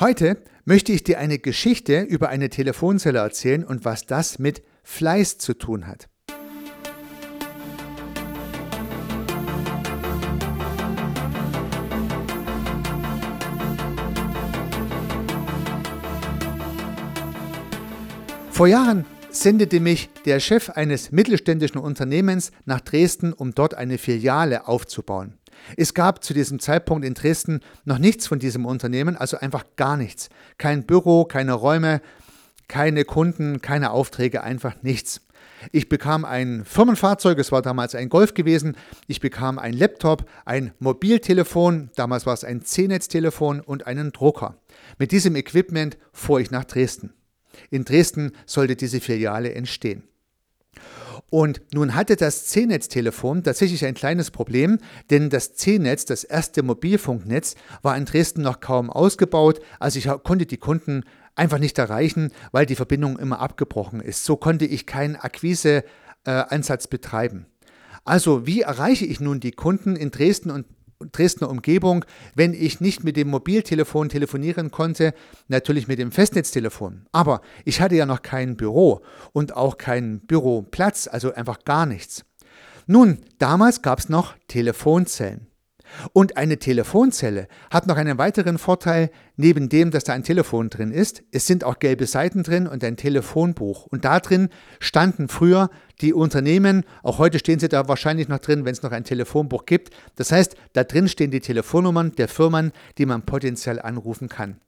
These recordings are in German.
Heute möchte ich dir eine Geschichte über eine Telefonzelle erzählen und was das mit Fleiß zu tun hat. Vor Jahren sendete mich der Chef eines mittelständischen Unternehmens nach Dresden, um dort eine Filiale aufzubauen. Es gab zu diesem Zeitpunkt in Dresden noch nichts von diesem Unternehmen, also einfach gar nichts. Kein Büro, keine Räume, keine Kunden, keine Aufträge, einfach nichts. Ich bekam ein Firmenfahrzeug, es war damals ein Golf gewesen. Ich bekam ein Laptop, ein Mobiltelefon, damals war es ein C-Netz-Telefon und einen Drucker. Mit diesem Equipment fuhr ich nach Dresden. In Dresden sollte diese Filiale entstehen. Und nun hatte das C-Netz-Telefon tatsächlich ein kleines Problem, denn das C-Netz, das erste Mobilfunknetz, war in Dresden noch kaum ausgebaut. Also ich konnte die Kunden einfach nicht erreichen, weil die Verbindung immer abgebrochen ist. So konnte ich keinen Akquiseansatz äh, betreiben. Also wie erreiche ich nun die Kunden in Dresden und Dresdner Umgebung, wenn ich nicht mit dem Mobiltelefon telefonieren konnte, natürlich mit dem Festnetztelefon. Aber ich hatte ja noch kein Büro und auch keinen Büroplatz, also einfach gar nichts. Nun, damals gab es noch Telefonzellen. Und eine Telefonzelle hat noch einen weiteren Vorteil, neben dem, dass da ein Telefon drin ist. Es sind auch gelbe Seiten drin und ein Telefonbuch. Und da drin standen früher die Unternehmen, auch heute stehen sie da wahrscheinlich noch drin, wenn es noch ein Telefonbuch gibt. Das heißt, da drin stehen die Telefonnummern der Firmen, die man potenziell anrufen kann.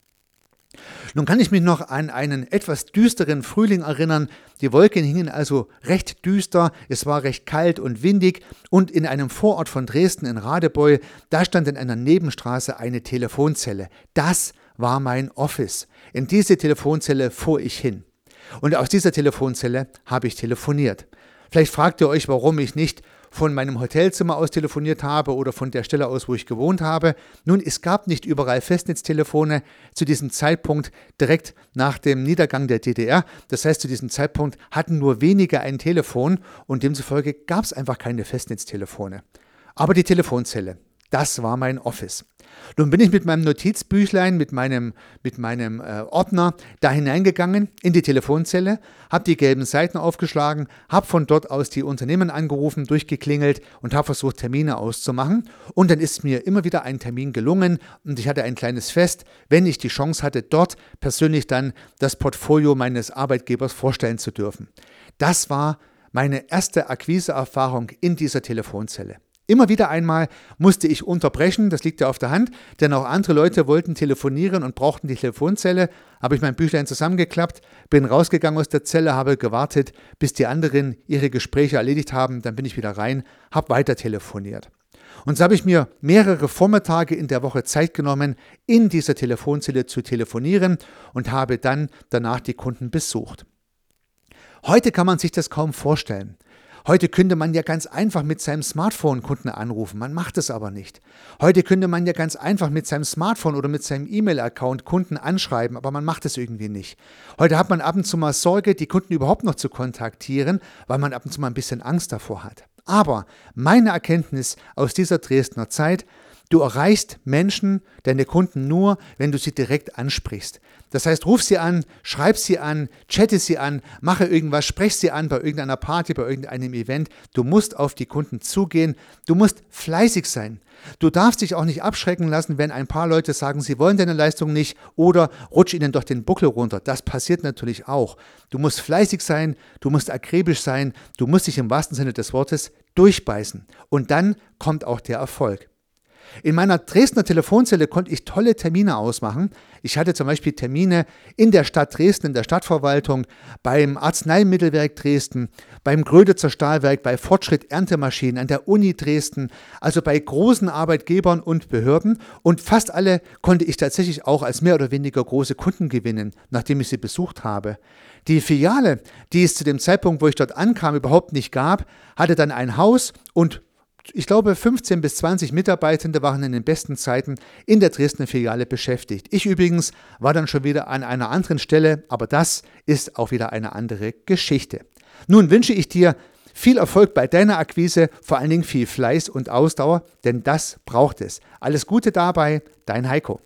Nun kann ich mich noch an einen etwas düsteren Frühling erinnern. Die Wolken hingen also recht düster, es war recht kalt und windig und in einem Vorort von Dresden in Radebeul, da stand in einer Nebenstraße eine Telefonzelle. Das war mein Office. In diese Telefonzelle fuhr ich hin. Und aus dieser Telefonzelle habe ich telefoniert. Vielleicht fragt ihr euch, warum ich nicht von meinem Hotelzimmer aus telefoniert habe oder von der Stelle aus, wo ich gewohnt habe. Nun, es gab nicht überall Festnetztelefone zu diesem Zeitpunkt direkt nach dem Niedergang der DDR. Das heißt, zu diesem Zeitpunkt hatten nur wenige ein Telefon und demzufolge gab es einfach keine Festnetztelefone. Aber die Telefonzelle, das war mein Office. Nun bin ich mit meinem Notizbüchlein, mit meinem, mit meinem äh, Ordner da hineingegangen in die Telefonzelle, habe die gelben Seiten aufgeschlagen, habe von dort aus die Unternehmen angerufen, durchgeklingelt und habe versucht, Termine auszumachen. Und dann ist mir immer wieder ein Termin gelungen und ich hatte ein kleines Fest, wenn ich die Chance hatte, dort persönlich dann das Portfolio meines Arbeitgebers vorstellen zu dürfen. Das war meine erste Akquiseerfahrung in dieser Telefonzelle. Immer wieder einmal musste ich unterbrechen, das liegt ja auf der Hand, denn auch andere Leute wollten telefonieren und brauchten die Telefonzelle. Habe ich mein Büchlein zusammengeklappt, bin rausgegangen aus der Zelle, habe gewartet, bis die anderen ihre Gespräche erledigt haben, dann bin ich wieder rein, habe weiter telefoniert. Und so habe ich mir mehrere Vormittage in der Woche Zeit genommen, in dieser Telefonzelle zu telefonieren und habe dann danach die Kunden besucht. Heute kann man sich das kaum vorstellen. Heute könnte man ja ganz einfach mit seinem Smartphone Kunden anrufen, man macht es aber nicht. Heute könnte man ja ganz einfach mit seinem Smartphone oder mit seinem E-Mail-Account Kunden anschreiben, aber man macht es irgendwie nicht. Heute hat man ab und zu mal Sorge, die Kunden überhaupt noch zu kontaktieren, weil man ab und zu mal ein bisschen Angst davor hat. Aber meine Erkenntnis aus dieser Dresdner Zeit, Du erreichst Menschen, deine Kunden nur, wenn du sie direkt ansprichst. Das heißt, ruf sie an, schreib sie an, chatte sie an, mache irgendwas, sprech sie an bei irgendeiner Party, bei irgendeinem Event. Du musst auf die Kunden zugehen. Du musst fleißig sein. Du darfst dich auch nicht abschrecken lassen, wenn ein paar Leute sagen, sie wollen deine Leistung nicht oder rutsch ihnen doch den Buckel runter. Das passiert natürlich auch. Du musst fleißig sein, du musst akribisch sein, du musst dich im wahrsten Sinne des Wortes durchbeißen. Und dann kommt auch der Erfolg. In meiner Dresdner Telefonzelle konnte ich tolle Termine ausmachen. Ich hatte zum Beispiel Termine in der Stadt Dresden, in der Stadtverwaltung, beim Arzneimittelwerk Dresden, beim Gröditzer Stahlwerk, bei Fortschritt Erntemaschinen, an der Uni Dresden, also bei großen Arbeitgebern und Behörden. Und fast alle konnte ich tatsächlich auch als mehr oder weniger große Kunden gewinnen, nachdem ich sie besucht habe. Die Filiale, die es zu dem Zeitpunkt, wo ich dort ankam, überhaupt nicht gab, hatte dann ein Haus und ich glaube, 15 bis 20 Mitarbeitende waren in den besten Zeiten in der Dresdner Filiale beschäftigt. Ich übrigens war dann schon wieder an einer anderen Stelle, aber das ist auch wieder eine andere Geschichte. Nun wünsche ich dir viel Erfolg bei deiner Akquise, vor allen Dingen viel Fleiß und Ausdauer, denn das braucht es. Alles Gute dabei, dein Heiko.